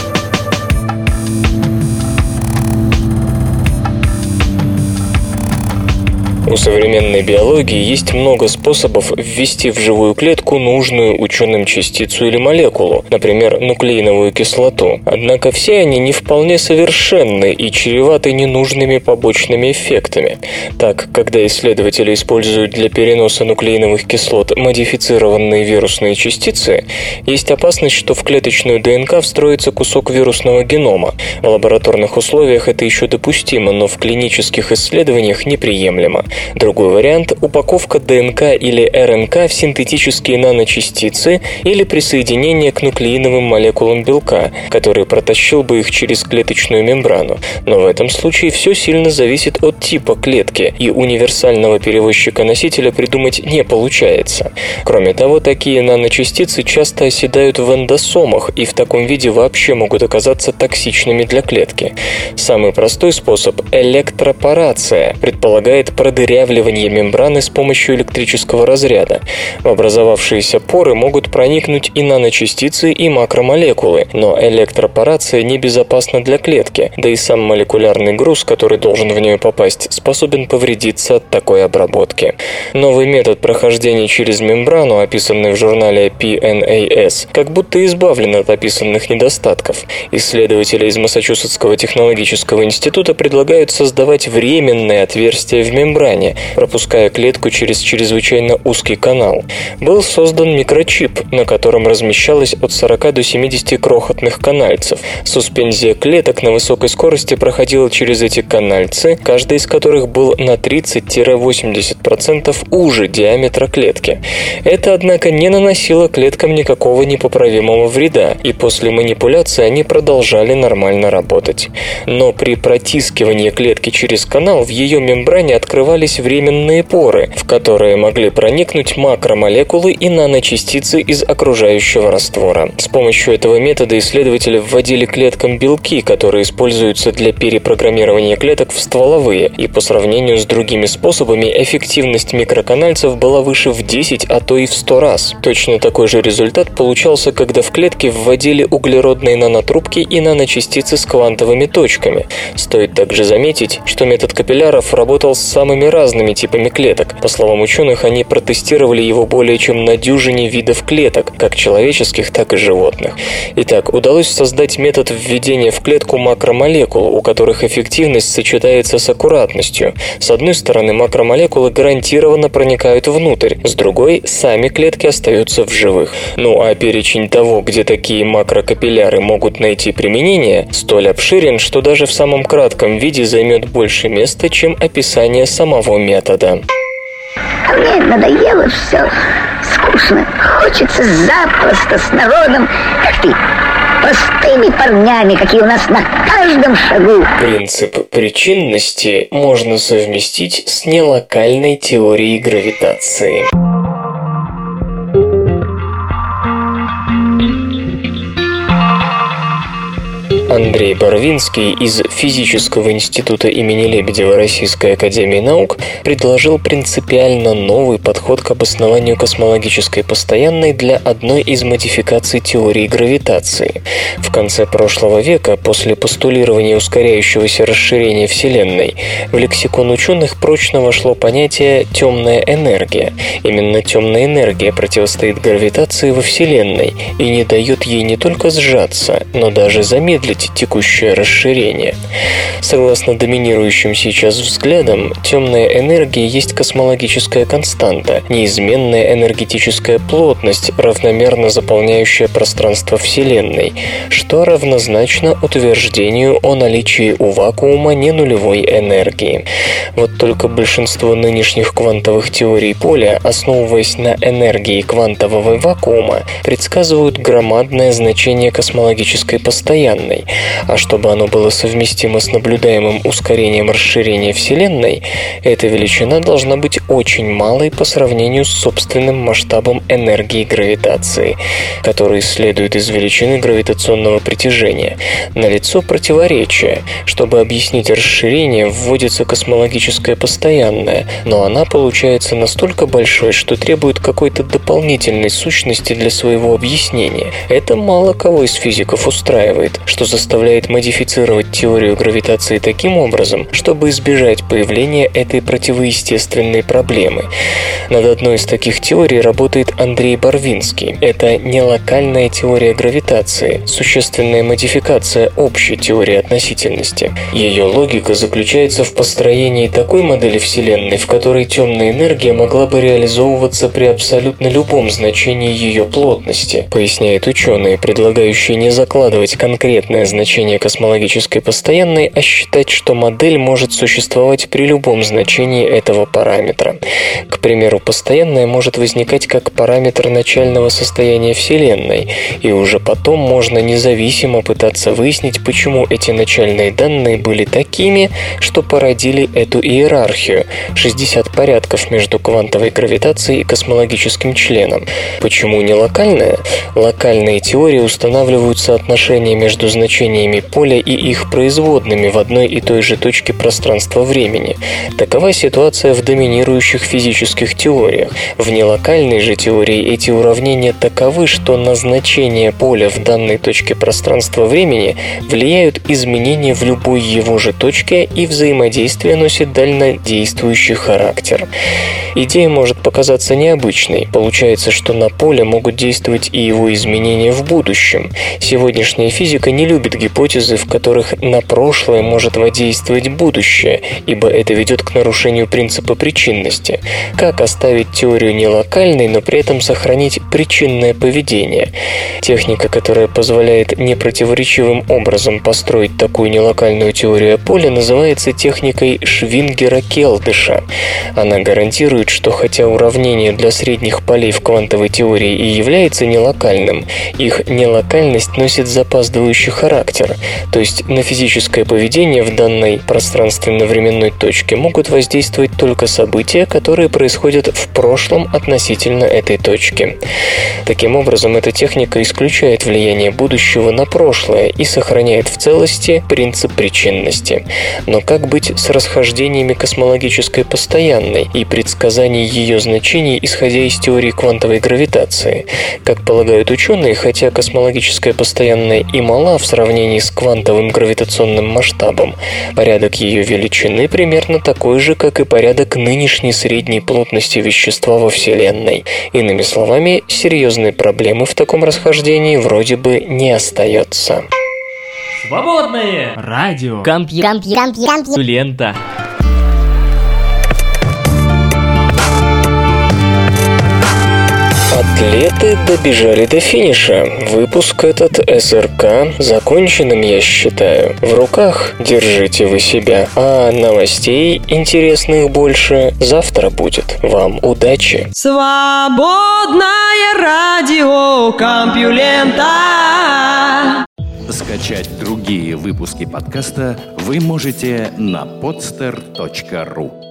У современной биологии есть много способов ввести в живую клетку нужную ученым частицу или молекулу, например, нуклеиновую кислоту. Однако все они не вполне совершенны и чреваты ненужными побочными эффектами. Так, когда исследователи используют для переноса нуклеиновых кислот модифицированные вирусные частицы, есть опасность, что в клеточную ДНК встроится кусок вирусного генома. В лабораторных условиях это еще допустимо, но в клинических исследованиях неприемлемо. Другой вариант – упаковка ДНК или РНК в синтетические наночастицы или присоединение к нуклеиновым молекулам белка, который протащил бы их через клеточную мембрану. Но в этом случае все сильно зависит от типа клетки, и универсального перевозчика-носителя придумать не получается. Кроме того, такие наночастицы часто оседают в эндосомах и в таком виде вообще могут оказаться токсичными для клетки. Самый простой способ – электропорация – предполагает продырявление выдрявливания мембраны с помощью электрического разряда. В образовавшиеся поры могут проникнуть и наночастицы, и макромолекулы, но электропорация небезопасна для клетки, да и сам молекулярный груз, который должен в нее попасть, способен повредиться от такой обработки. Новый метод прохождения через мембрану, описанный в журнале PNAS, как будто избавлен от описанных недостатков. Исследователи из Массачусетского технологического института предлагают создавать временное отверстие в мембране, пропуская клетку через чрезвычайно узкий канал. Был создан микрочип, на котором размещалось от 40 до 70 крохотных канальцев. Суспензия клеток на высокой скорости проходила через эти канальцы, каждый из которых был на 30-80% уже диаметра клетки. Это, однако, не наносило клеткам никакого непоправимого вреда, и после манипуляции они продолжали нормально работать. Но при протискивании клетки через канал в ее мембране открывались временные поры, в которые могли проникнуть макромолекулы и наночастицы из окружающего раствора. С помощью этого метода исследователи вводили клеткам белки, которые используются для перепрограммирования клеток в стволовые, и по сравнению с другими способами эффективность микроканальцев была выше в 10, а то и в 100 раз. Точно такой же результат получался, когда в клетки вводили углеродные нанотрубки и наночастицы с квантовыми точками. Стоит также заметить, что метод капилляров работал с самыми разными типами клеток. По словам ученых, они протестировали его более чем на дюжине видов клеток, как человеческих, так и животных. Итак, удалось создать метод введения в клетку макромолекул, у которых эффективность сочетается с аккуратностью. С одной стороны, макромолекулы гарантированно проникают внутрь, с другой, сами клетки остаются в живых. Ну а перечень того, где такие макрокапилляры могут найти применение, столь обширен, что даже в самом кратком виде займет больше места, чем описание самого метода. А мне надоело все. Скучно. Хочется запросто с народом, как ты, простыми парнями, какие у нас на каждом шагу. Принцип причинности можно совместить с нелокальной теорией гравитации. Андрей Барвинский из Физического института имени Лебедева Российской Академии Наук предложил принципиально новый подход к обоснованию космологической постоянной для одной из модификаций теории гравитации. В конце прошлого века, после постулирования ускоряющегося расширения Вселенной, в лексикон ученых прочно вошло понятие «темная энергия». Именно темная энергия противостоит гравитации во Вселенной и не дает ей не только сжаться, но даже замедлить текущее расширение. Согласно доминирующим сейчас взглядам, темная энергия есть космологическая константа, неизменная энергетическая плотность, равномерно заполняющая пространство Вселенной, что равнозначно утверждению о наличии у вакуума ненулевой энергии. Вот только большинство нынешних квантовых теорий поля, основываясь на энергии квантового вакуума, предсказывают громадное значение космологической постоянной, а чтобы оно было совместимо с наблюдаемым ускорением расширения Вселенной, эта величина должна быть очень малой по сравнению с собственным масштабом энергии гравитации, который следует из величины гравитационного притяжения. Налицо противоречие. Чтобы объяснить расширение, вводится космологическое постоянное, но она получается настолько большой, что требует какой-то дополнительной сущности для своего объяснения. Это мало кого из физиков устраивает, что заставляет модифицировать теорию гравитации таким образом, чтобы избежать появления этой противоестественной проблемы. Над одной из таких теорий работает Андрей Барвинский. Это не локальная теория гравитации, существенная модификация общей теории относительности. Ее логика заключается в построении такой модели Вселенной, в которой темная энергия могла бы реализовываться при абсолютно любом значении ее плотности, поясняет ученый, предлагающий не закладывать конкретное значение космологической постоянной, а считать, что модель может существовать при любом значении этого параметра. К примеру, постоянная может возникать как параметр начального состояния Вселенной, и уже потом можно независимо пытаться выяснить, почему эти начальные данные были такими, что породили эту иерархию – 60 порядков между квантовой гравитацией и космологическим членом. Почему не локальная? Локальные теории устанавливают соотношение между значениями значениями поля и их производными в одной и той же точке пространства-времени. Такова ситуация в доминирующих физических теориях. В нелокальной же теории эти уравнения таковы, что на значение поля в данной точке пространства-времени влияют изменения в любой его же точке и взаимодействие носит дальнодействующий характер. Идея может показаться необычной. Получается, что на поле могут действовать и его изменения в будущем. Сегодняшняя физика не любит гипотезы, в которых на прошлое может воздействовать будущее, ибо это ведет к нарушению принципа причинности. Как оставить теорию не локальной, но при этом сохранить причинное поведение? Техника, которая позволяет непротиворечивым образом построить такую нелокальную теорию поля, называется техникой Швингера-Келдыша. Она гарантирует, что хотя уравнение для средних полей в квантовой теории и является нелокальным, их нелокальность носит запаздывающий характер, то есть на физическое поведение в данной пространственно-временной точке могут воздействовать только события, которые происходят в прошлом относительно этой точки. Таким образом, эта техника исключает влияние будущего на прошлое и сохраняет в целости принцип причинности. Но как быть с расхождениями космологической постоянной и предсказаний ее значений, исходя из теории квантовой гравитации? Как полагают ученые, хотя космологическая постоянная и мала в сравнении с квантовым гравитационным масштабом, порядок ее величины примерно такой же, как и порядок нынешней средней плотности вещества во Вселенной. Иными словами, серьезной проблемы в таком расхождении вроде бы не остается. Свободное радио. Компью... Компью... Компью... Компью... Лента. Атлеты добежали до финиша. Выпуск этот СРК законченным я считаю. В руках держите вы себя. А новостей интересных больше завтра будет. Вам удачи. Свободное радио Компьюлента. Скачать другие выпуски подкаста вы можете на podster.ru